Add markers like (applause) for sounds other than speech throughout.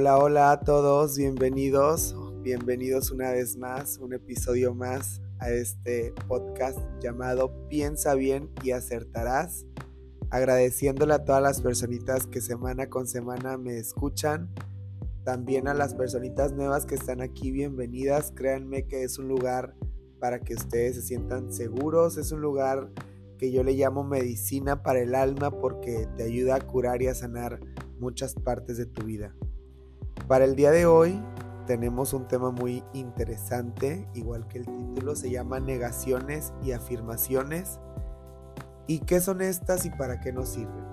Hola, hola a todos, bienvenidos, bienvenidos una vez más, un episodio más a este podcast llamado Piensa bien y acertarás. Agradeciéndole a todas las personitas que semana con semana me escuchan. También a las personitas nuevas que están aquí, bienvenidas. Créanme que es un lugar para que ustedes se sientan seguros. Es un lugar que yo le llamo medicina para el alma porque te ayuda a curar y a sanar muchas partes de tu vida. Para el día de hoy tenemos un tema muy interesante, igual que el título, se llama negaciones y afirmaciones. ¿Y qué son estas y para qué nos sirven?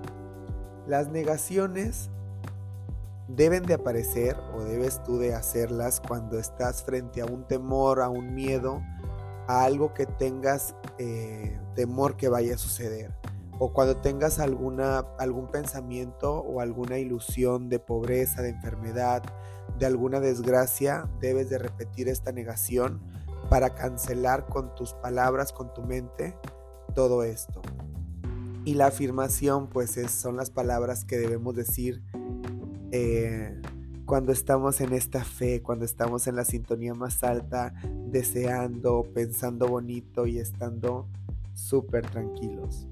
Las negaciones deben de aparecer o debes tú de hacerlas cuando estás frente a un temor, a un miedo, a algo que tengas eh, temor que vaya a suceder o cuando tengas alguna, algún pensamiento o alguna ilusión de pobreza, de enfermedad, de alguna desgracia, debes de repetir esta negación para cancelar con tus palabras, con tu mente, todo esto. Y la afirmación, pues son las palabras que debemos decir eh, cuando estamos en esta fe, cuando estamos en la sintonía más alta, deseando, pensando bonito y estando súper tranquilos.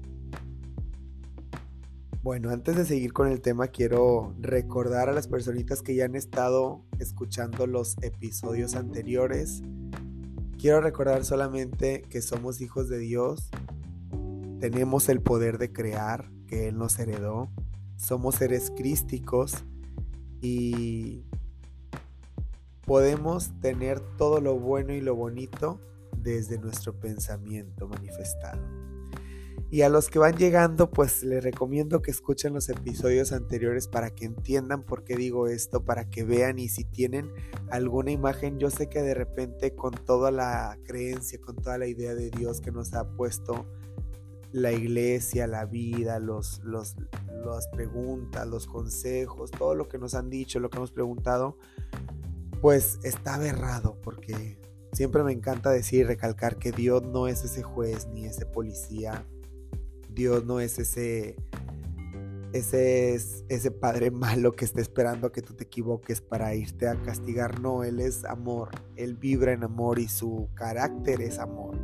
Bueno, antes de seguir con el tema, quiero recordar a las personitas que ya han estado escuchando los episodios anteriores. Quiero recordar solamente que somos hijos de Dios, tenemos el poder de crear que Él nos heredó, somos seres crísticos y podemos tener todo lo bueno y lo bonito desde nuestro pensamiento manifestado. Y a los que van llegando, pues les recomiendo que escuchen los episodios anteriores para que entiendan por qué digo esto, para que vean y si tienen alguna imagen, yo sé que de repente con toda la creencia, con toda la idea de Dios que nos ha puesto la iglesia, la vida, los, los, las preguntas, los consejos, todo lo que nos han dicho, lo que hemos preguntado, pues está aberrado porque siempre me encanta decir y recalcar que Dios no es ese juez ni ese policía Dios no es ese, ese, ese padre malo que está esperando a que tú te equivoques para irte a castigar. No, Él es amor. Él vibra en amor y su carácter es amor.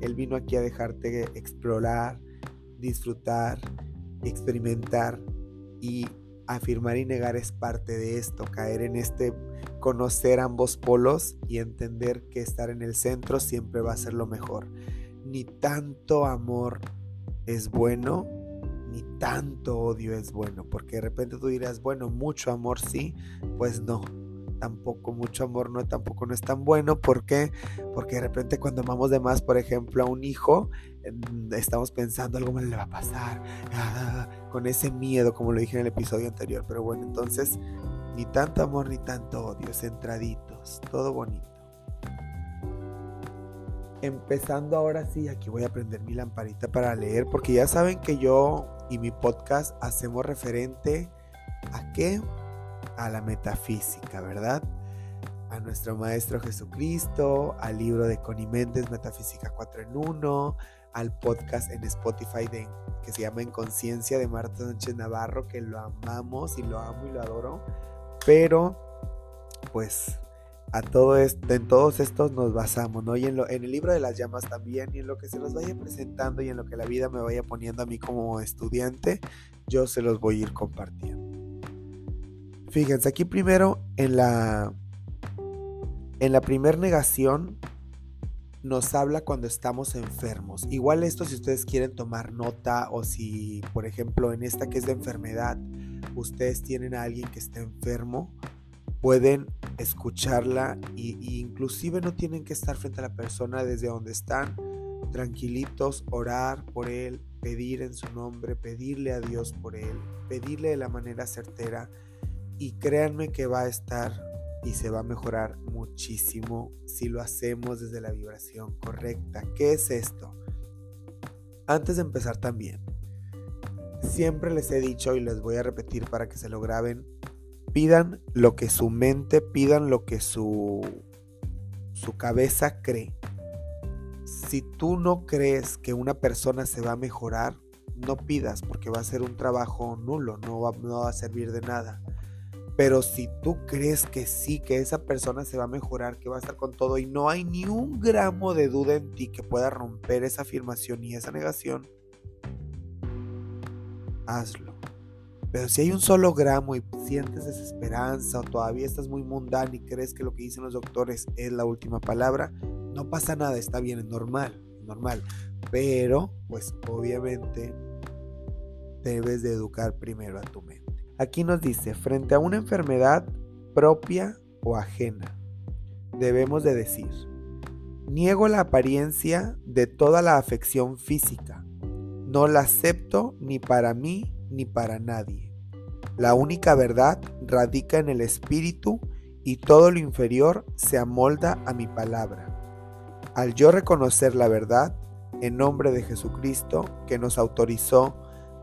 Él vino aquí a dejarte explorar, disfrutar, experimentar y afirmar y negar es parte de esto, caer en este conocer ambos polos y entender que estar en el centro siempre va a ser lo mejor. Ni tanto amor es bueno, ni tanto odio es bueno, porque de repente tú dirás, bueno, mucho amor sí, pues no, tampoco mucho amor no tampoco no es tan bueno, ¿por qué? Porque de repente cuando amamos de más, por ejemplo, a un hijo, estamos pensando algo mal le va a pasar, ah, con ese miedo, como lo dije en el episodio anterior, pero bueno, entonces ni tanto amor ni tanto odio, centraditos, todo bonito empezando ahora sí, aquí voy a prender mi lamparita para leer, porque ya saben que yo y mi podcast hacemos referente a qué? A la metafísica, ¿verdad? A nuestro Maestro Jesucristo, al libro de Connie Méndez, Metafísica 4 en 1, al podcast en Spotify de, que se llama En Conciencia de Marta Sánchez Navarro, que lo amamos y lo amo y lo adoro, pero pues a todo esto, en todos estos nos basamos, ¿no? Y en, en el libro de las llamas también, y en lo que se los vaya presentando y en lo que la vida me vaya poniendo a mí como estudiante, yo se los voy a ir compartiendo. Fíjense, aquí primero en la en la primer negación nos habla cuando estamos enfermos. Igual esto si ustedes quieren tomar nota o si, por ejemplo, en esta que es de enfermedad, ustedes tienen a alguien que está enfermo, pueden escucharla y, inclusive no tienen que estar frente a la persona desde donde están, tranquilitos, orar por él, pedir en su nombre, pedirle a Dios por él, pedirle de la manera certera y créanme que va a estar y se va a mejorar muchísimo si lo hacemos desde la vibración correcta. ¿Qué es esto? Antes de empezar también, siempre les he dicho y les voy a repetir para que se lo graben, Pidan lo que su mente, pidan lo que su, su cabeza cree. Si tú no crees que una persona se va a mejorar, no pidas porque va a ser un trabajo nulo, no va, no va a servir de nada. Pero si tú crees que sí, que esa persona se va a mejorar, que va a estar con todo y no hay ni un gramo de duda en ti que pueda romper esa afirmación y esa negación, hazlo. Pero si hay un solo gramo y sientes desesperanza o todavía estás muy mundano y crees que lo que dicen los doctores es la última palabra, no pasa nada, está bien, es normal, normal. Pero, pues obviamente debes de educar primero a tu mente. Aquí nos dice, frente a una enfermedad propia o ajena, debemos de decir, niego la apariencia de toda la afección física, no la acepto ni para mí ni para nadie. La única verdad radica en el espíritu y todo lo inferior se amolda a mi palabra. Al yo reconocer la verdad, en nombre de Jesucristo, que nos autorizó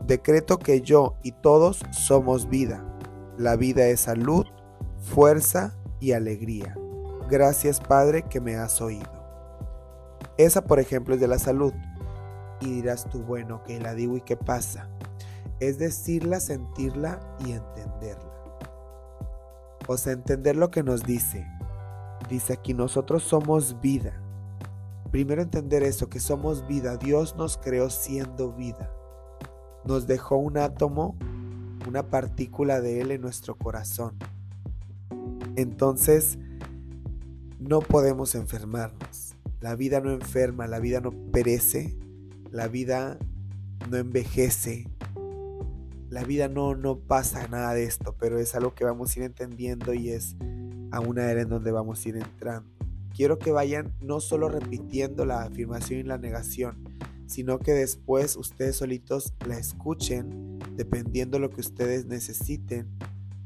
Decreto que yo y todos somos vida. La vida es salud, fuerza y alegría. Gracias Padre que me has oído. Esa por ejemplo es de la salud. Y dirás tú, bueno, que la digo y qué pasa. Es decirla, sentirla y entenderla. O sea, entender lo que nos dice. Dice aquí, nosotros somos vida. Primero entender eso, que somos vida. Dios nos creó siendo vida nos dejó un átomo, una partícula de Él en nuestro corazón. Entonces, no podemos enfermarnos. La vida no enferma, la vida no perece, la vida no envejece, la vida no, no pasa nada de esto, pero es algo que vamos a ir entendiendo y es a una era en donde vamos a ir entrando. Quiero que vayan no solo repitiendo la afirmación y la negación, sino que después ustedes solitos la escuchen dependiendo lo que ustedes necesiten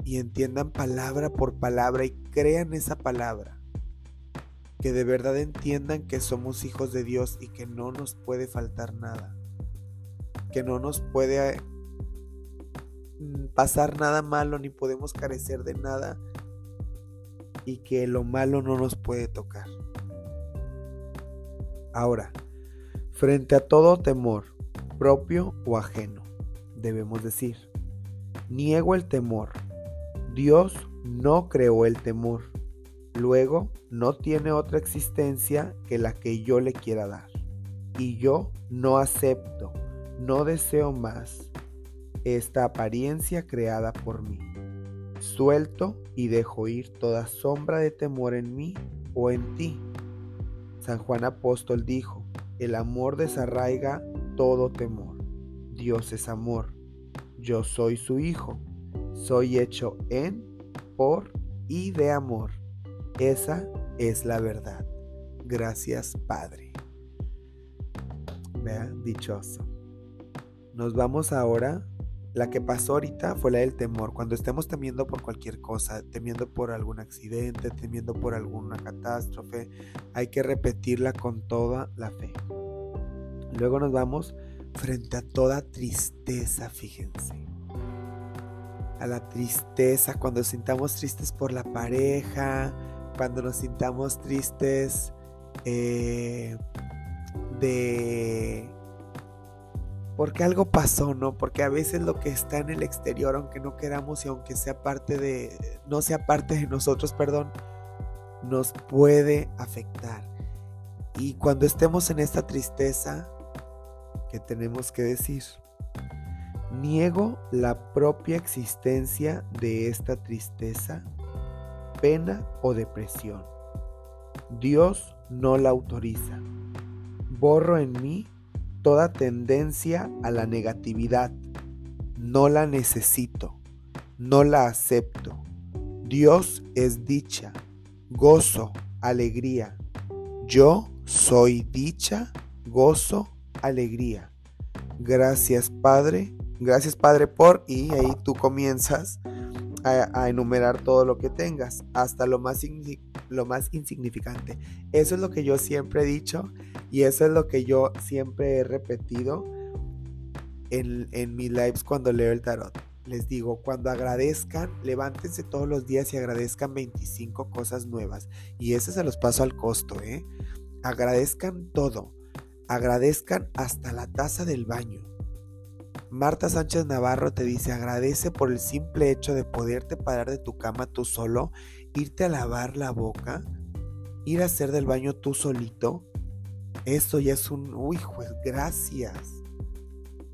y entiendan palabra por palabra y crean esa palabra. Que de verdad entiendan que somos hijos de Dios y que no nos puede faltar nada. Que no nos puede pasar nada malo ni podemos carecer de nada y que lo malo no nos puede tocar. Ahora, Frente a todo temor, propio o ajeno, debemos decir, niego el temor. Dios no creó el temor. Luego, no tiene otra existencia que la que yo le quiera dar. Y yo no acepto, no deseo más esta apariencia creada por mí. Suelto y dejo ir toda sombra de temor en mí o en ti. San Juan Apóstol dijo, el amor desarraiga todo temor. Dios es amor. Yo soy su hijo. Soy hecho en, por y de amor. Esa es la verdad. Gracias, Padre. Vea, dichoso. Nos vamos ahora la que pasó ahorita fue la del temor. Cuando estemos temiendo por cualquier cosa, temiendo por algún accidente, temiendo por alguna catástrofe, hay que repetirla con toda la fe. Luego nos vamos frente a toda tristeza, fíjense. A la tristeza, cuando sintamos tristes por la pareja, cuando nos sintamos tristes eh, de porque algo pasó, ¿no? Porque a veces lo que está en el exterior, aunque no queramos y aunque sea parte de, no sea parte de nosotros, perdón, nos puede afectar. Y cuando estemos en esta tristeza, ¿qué tenemos que decir? Niego la propia existencia de esta tristeza, pena o depresión. Dios no la autoriza. Borro en mí toda tendencia a la negatividad. No la necesito, no la acepto. Dios es dicha, gozo, alegría. Yo soy dicha, gozo, alegría. Gracias Padre, gracias Padre por, y ahí tú comienzas a, enumerar todo lo que tengas, hasta lo más, lo más insignificante. Eso es lo que yo siempre he dicho y eso es lo que yo siempre he repetido en, en mis lives cuando leo el tarot. Les digo, cuando agradezcan, levántense todos los días y agradezcan 25 cosas nuevas. Y ese se los paso al costo, ¿eh? Agradezcan todo. Agradezcan hasta la taza del baño Marta Sánchez Navarro te dice, agradece por el simple hecho de poderte parar de tu cama tú solo, irte a lavar la boca, ir a hacer del baño tú solito. Eso ya es un, uy, pues gracias.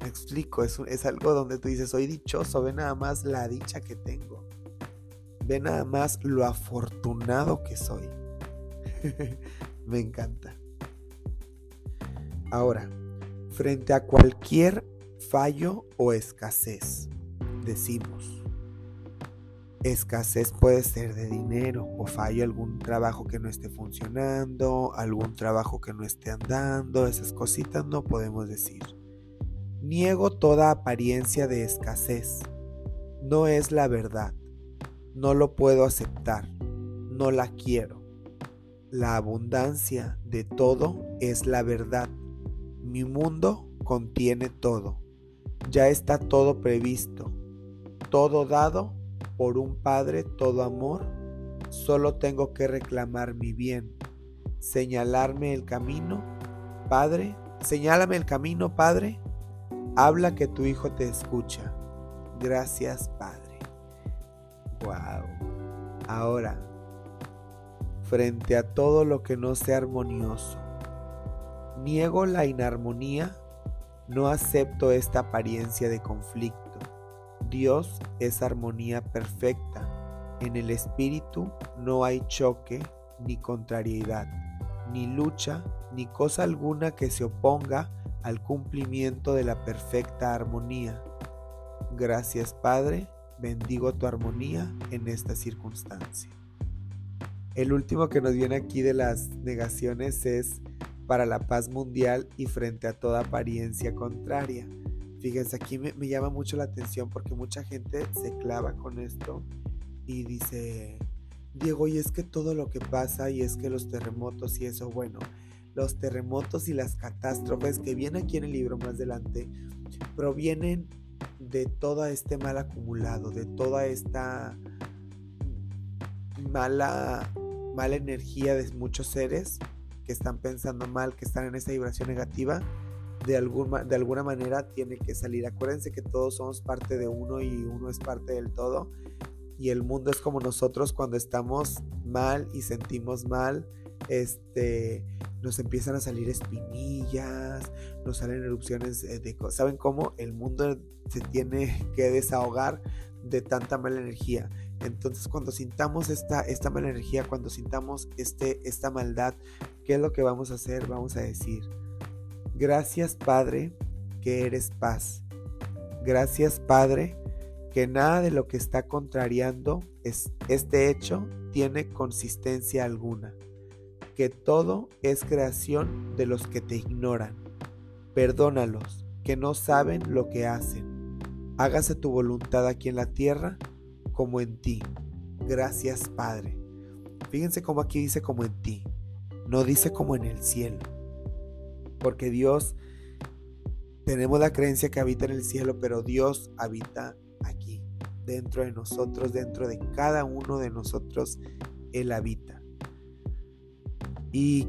Me explico, es, es algo donde tú dices, soy dichoso, ve nada más la dicha que tengo. Ve nada más lo afortunado que soy. (laughs) Me encanta. Ahora, frente a cualquier fallo o escasez, decimos, escasez puede ser de dinero o fallo algún trabajo que no esté funcionando, algún trabajo que no esté andando, esas cositas no podemos decir. Niego toda apariencia de escasez. No es la verdad. No lo puedo aceptar. No la quiero. La abundancia de todo es la verdad. Mi mundo contiene todo. Ya está todo previsto. Todo dado por un Padre, todo amor. Solo tengo que reclamar mi bien. Señalarme el camino. Padre, señálame el camino, Padre. Habla que tu Hijo te escucha. Gracias, Padre. Wow. Ahora, frente a todo lo que no sea armonioso. Niego la inarmonía, no acepto esta apariencia de conflicto. Dios es armonía perfecta. En el espíritu no hay choque ni contrariedad, ni lucha, ni cosa alguna que se oponga al cumplimiento de la perfecta armonía. Gracias Padre, bendigo tu armonía en esta circunstancia. El último que nos viene aquí de las negaciones es para la paz mundial y frente a toda apariencia contraria. Fíjense, aquí me, llama mucho la atención porque mucha gente se clava con esto y dice, Diego, y es que todo lo que pasa y es que los terremotos y eso, bueno, los terremotos y las catástrofes que vienen aquí en el libro más adelante provienen de todo este mal acumulado, de toda esta mala mala energía de muchos seres que están pensando mal, que están en esta vibración negativa, de, alguna, de alguna manera tiene que salir. Acuérdense que todos somos parte de uno y uno es parte del todo. Y el mundo es como nosotros cuando estamos mal y sentimos mal, este, nos empiezan a salir espinillas, nos salen erupciones de ¿Saben cómo? El mundo se tiene que desahogar de tanta mala energía. Entonces cuando sintamos esta, esta mala energía, cuando sintamos este, esta maldad, ¿qué es lo que vamos a hacer? Vamos a decir, gracias Padre que eres paz. Gracias Padre que nada de lo que está contrariando es, este hecho tiene consistencia alguna. Que todo es creación de los que te ignoran. Perdónalos, que no saben lo que hacen. Hágase tu voluntad aquí en la tierra como en ti. Gracias Padre. Fíjense cómo aquí dice como en ti. No dice como en el cielo. Porque Dios, tenemos la creencia que habita en el cielo, pero Dios habita aquí, dentro de nosotros, dentro de cada uno de nosotros, Él habita. Y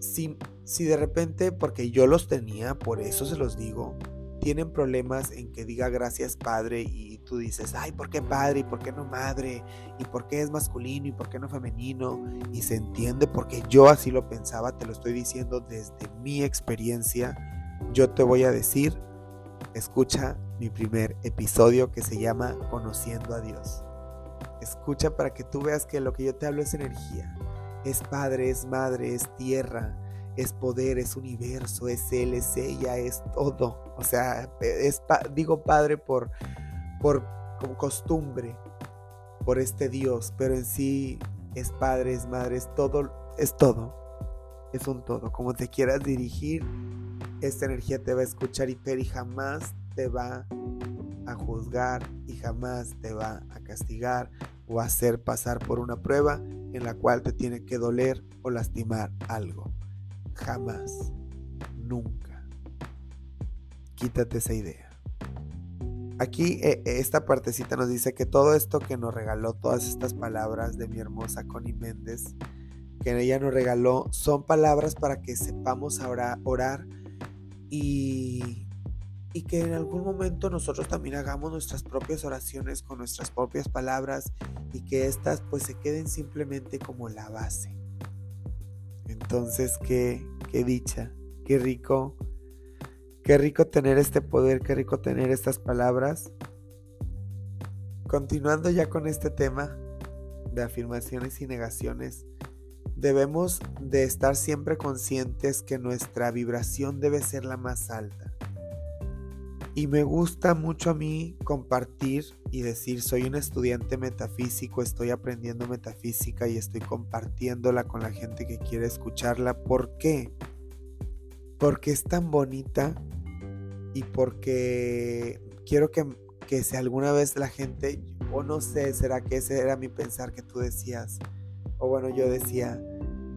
si, si de repente, porque yo los tenía, por eso se los digo, tienen problemas en que diga gracias Padre y dices, ay, ¿por qué padre y por qué no madre? ¿Y por qué es masculino y por qué no femenino? Y se entiende porque yo así lo pensaba, te lo estoy diciendo desde mi experiencia. Yo te voy a decir, escucha mi primer episodio que se llama Conociendo a Dios. Escucha para que tú veas que lo que yo te hablo es energía. Es padre, es madre, es tierra, es poder, es universo, es él, es ella, es todo. O sea, es digo padre por por costumbre por este Dios, pero en sí es Padre, es Madre, es todo, es todo, es un todo. Como te quieras dirigir, esta energía te va a escuchar y ver y jamás te va a juzgar y jamás te va a castigar o hacer pasar por una prueba en la cual te tiene que doler o lastimar algo. Jamás, nunca. Quítate esa idea. Aquí eh, esta partecita nos dice que todo esto que nos regaló, todas estas palabras de mi hermosa Connie Méndez, que ella nos regaló, son palabras para que sepamos ahora orar y y que en algún momento nosotros también hagamos nuestras propias oraciones con nuestras propias palabras y que éstas pues se queden simplemente como la base. Entonces, qué, qué dicha, qué rico, qué rico tener este poder, qué rico tener estas palabras. Continuando ya con este tema de afirmaciones y negaciones, debemos de estar siempre conscientes que nuestra vibración debe ser la más alta y me gusta mucho a mí compartir y decir, soy un estudiante metafísico, estoy aprendiendo metafísica y estoy compartiéndola con la gente que quiere escucharla. ¿Por qué? Porque es tan bonita y porque quiero que, que si alguna vez la gente, o no sé, será que ese era mi pensar que tú decías, o bueno, yo decía,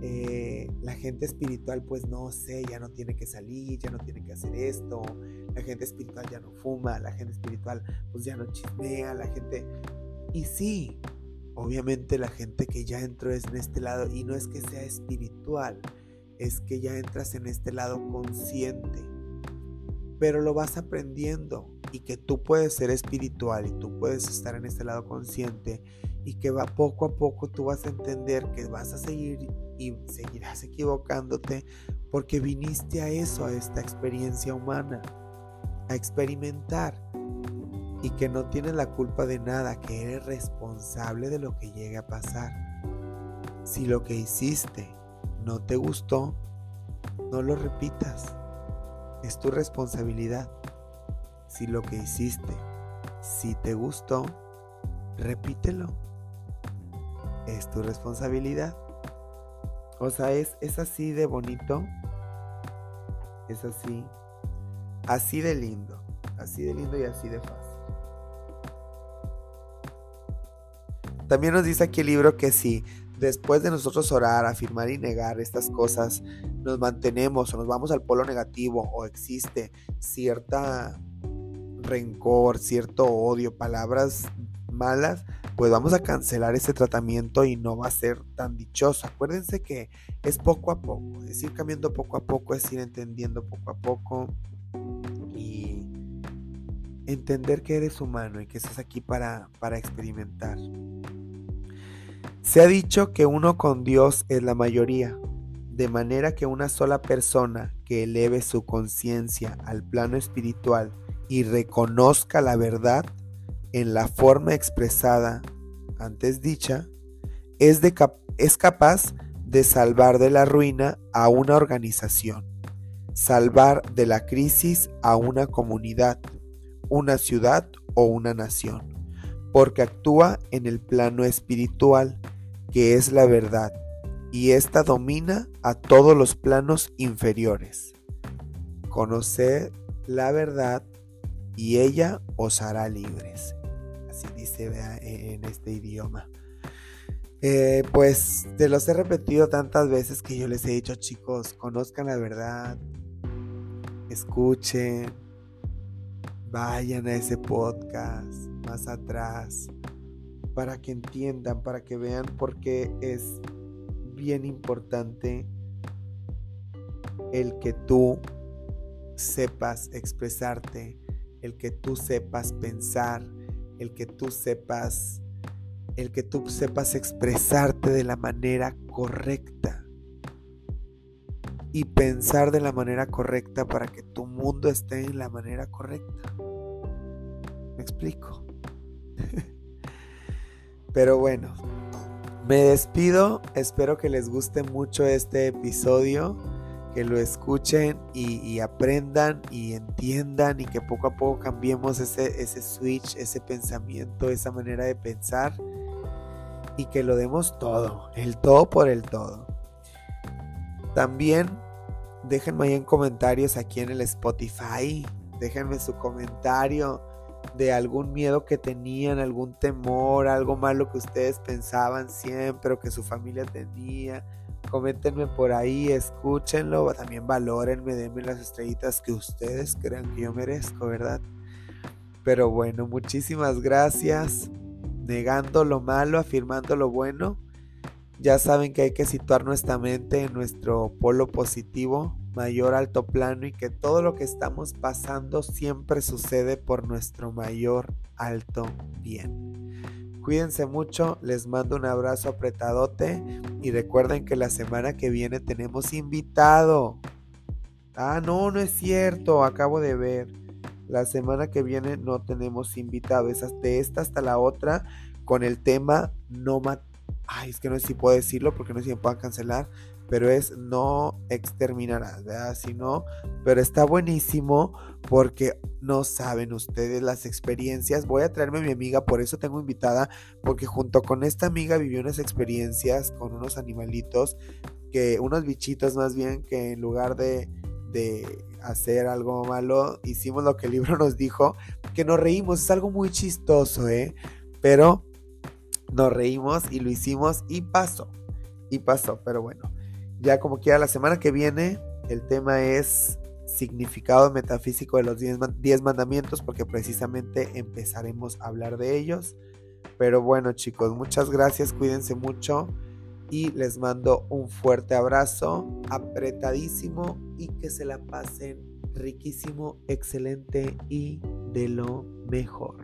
eh, la gente espiritual pues no sé, ya no tiene que salir, ya no tiene que hacer esto, la gente espiritual ya no fuma, la gente espiritual pues ya no chismea, la gente... Y sí, obviamente la gente que ya entró es en este lado y no es que sea espiritual, es que ya entras en este lado consciente, pero lo vas aprendiendo y que tú puedes ser espiritual y tú puedes estar en este lado consciente y que va poco a poco tú vas a entender que vas a seguir y seguirás equivocándote porque viniste a eso, a esta experiencia humana, a experimentar y que no tienes la culpa de nada, que eres responsable de lo que llegue a pasar. Si lo que hiciste no te gustó, no lo repitas. Es tu responsabilidad. Si lo que hiciste, si te gustó, repítelo. Es tu responsabilidad. O sea, es, es así de bonito. Es así. Así de lindo. Así de lindo y así de fácil. También nos dice aquí el libro que si después de nosotros orar, afirmar y negar estas cosas, nos mantenemos o nos vamos al polo negativo o existe cierta rencor, cierto odio, palabras malas, pues vamos a cancelar ese tratamiento y no va a ser tan dichoso. Acuérdense que es poco a poco, es ir cambiando poco a poco, es ir entendiendo poco a poco y entender que eres humano y que estás aquí para, para experimentar. Se ha dicho que uno con Dios es la mayoría, de manera que una sola persona que eleve su conciencia al plano espiritual y reconozca la verdad, en la forma expresada antes dicha, es, es capaz de salvar de la ruina a una organización, salvar de la crisis a una comunidad, una ciudad o una nación, porque actúa en el plano espiritual, que es la verdad, y ésta domina a todos los planos inferiores. Conocer la verdad y ella os hará libres así dice en este idioma. Eh, pues te los he repetido tantas veces que yo les he dicho, chicos, conozcan la verdad, escuchen, vayan a ese podcast más atrás, para que entiendan, para que vean por qué es bien importante el que tú sepas expresarte, el que tú sepas pensar, el que tú sepas, el que tú sepas expresarte de la manera correcta y pensar de la manera correcta para que tu mundo esté en la manera correcta. ¿Me explico? (laughs) Pero bueno, me despido, espero que les guste mucho este episodio que lo escuchen y, aprendan y entiendan y que poco a poco cambiemos ese, ese switch, ese pensamiento, esa manera de pensar y que lo demos todo, el todo por el todo. También déjenme ahí en comentarios aquí en el Spotify, déjenme su comentario de algún miedo que tenían, algún temor, algo malo que ustedes pensaban siempre o que su familia tenía Coméntenme por ahí, escúchenlo, también valórenme, denme las estrellitas que ustedes crean que yo merezco, ¿verdad? Pero bueno, muchísimas gracias. Negando lo malo, afirmando lo bueno. Ya saben que hay que situar nuestra mente en nuestro polo positivo, mayor alto plano y que todo lo que estamos pasando siempre sucede por nuestro mayor alto bien. Cuídense mucho, les mando un abrazo apretadote y recuerden que la semana que viene tenemos invitado. Ah, no, no es cierto, acabo de ver. La semana que viene no tenemos invitado, es de esta hasta la otra con el tema no Ay, es que no sé si puedo decirlo porque no sé si me puedan cancelar, pero es no exterminarás, ¿verdad? Si no, pero está buenísimo porque no saben ustedes las experiencias. Voy a traerme a mi amiga, por eso tengo invitada, porque junto con esta amiga vivió unas experiencias con unos animalitos, que unos bichitos más bien, que en lugar de, de hacer algo malo, hicimos lo que el libro (laughs) nos dijo, que nos reímos, es algo muy chistoso, ¿eh? Pero nos reímos y lo hicimos y pasó, y pasó, pero bueno. Ya como quiera, la semana que viene el tema es significado metafísico de los 10 mandamientos porque precisamente empezaremos a hablar de ellos. Pero bueno chicos, muchas gracias, cuídense mucho y les mando un fuerte abrazo, apretadísimo y que se la pasen riquísimo, excelente y de lo mejor.